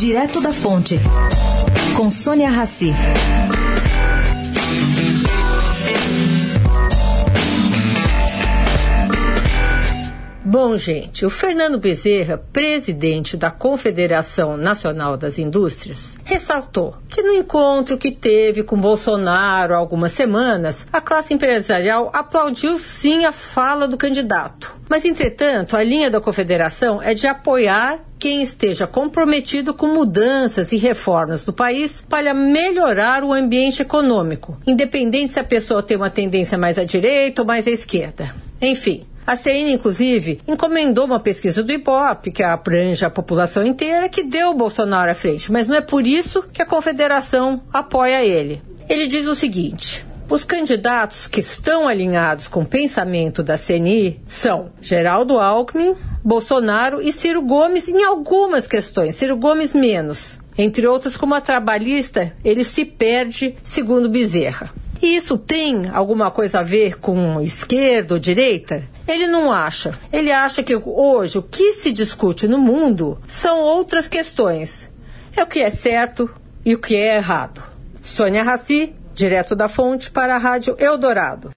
Direto da Fonte, com Sônia Rassi. Bom, gente, o Fernando Bezerra, presidente da Confederação Nacional das Indústrias, ressaltou que no encontro que teve com Bolsonaro há algumas semanas, a classe empresarial aplaudiu sim a fala do candidato. Mas, entretanto, a linha da Confederação é de apoiar quem esteja comprometido com mudanças e reformas no país para melhorar o ambiente econômico, independente se a pessoa tem uma tendência mais à direita ou mais à esquerda. Enfim, a CN, inclusive, encomendou uma pesquisa do Ibope, que abrange a população inteira, que deu o Bolsonaro à frente, mas não é por isso que a confederação apoia ele. Ele diz o seguinte. Os candidatos que estão alinhados com o pensamento da CNI são Geraldo Alckmin, Bolsonaro e Ciro Gomes em algumas questões, Ciro Gomes menos. Entre outras, como a trabalhista, ele se perde, segundo Bezerra. E isso tem alguma coisa a ver com esquerda ou direita? Ele não acha. Ele acha que hoje o que se discute no mundo são outras questões. É o que é certo e o que é errado. Sônia Raci, direto da fonte para a Rádio Eldorado.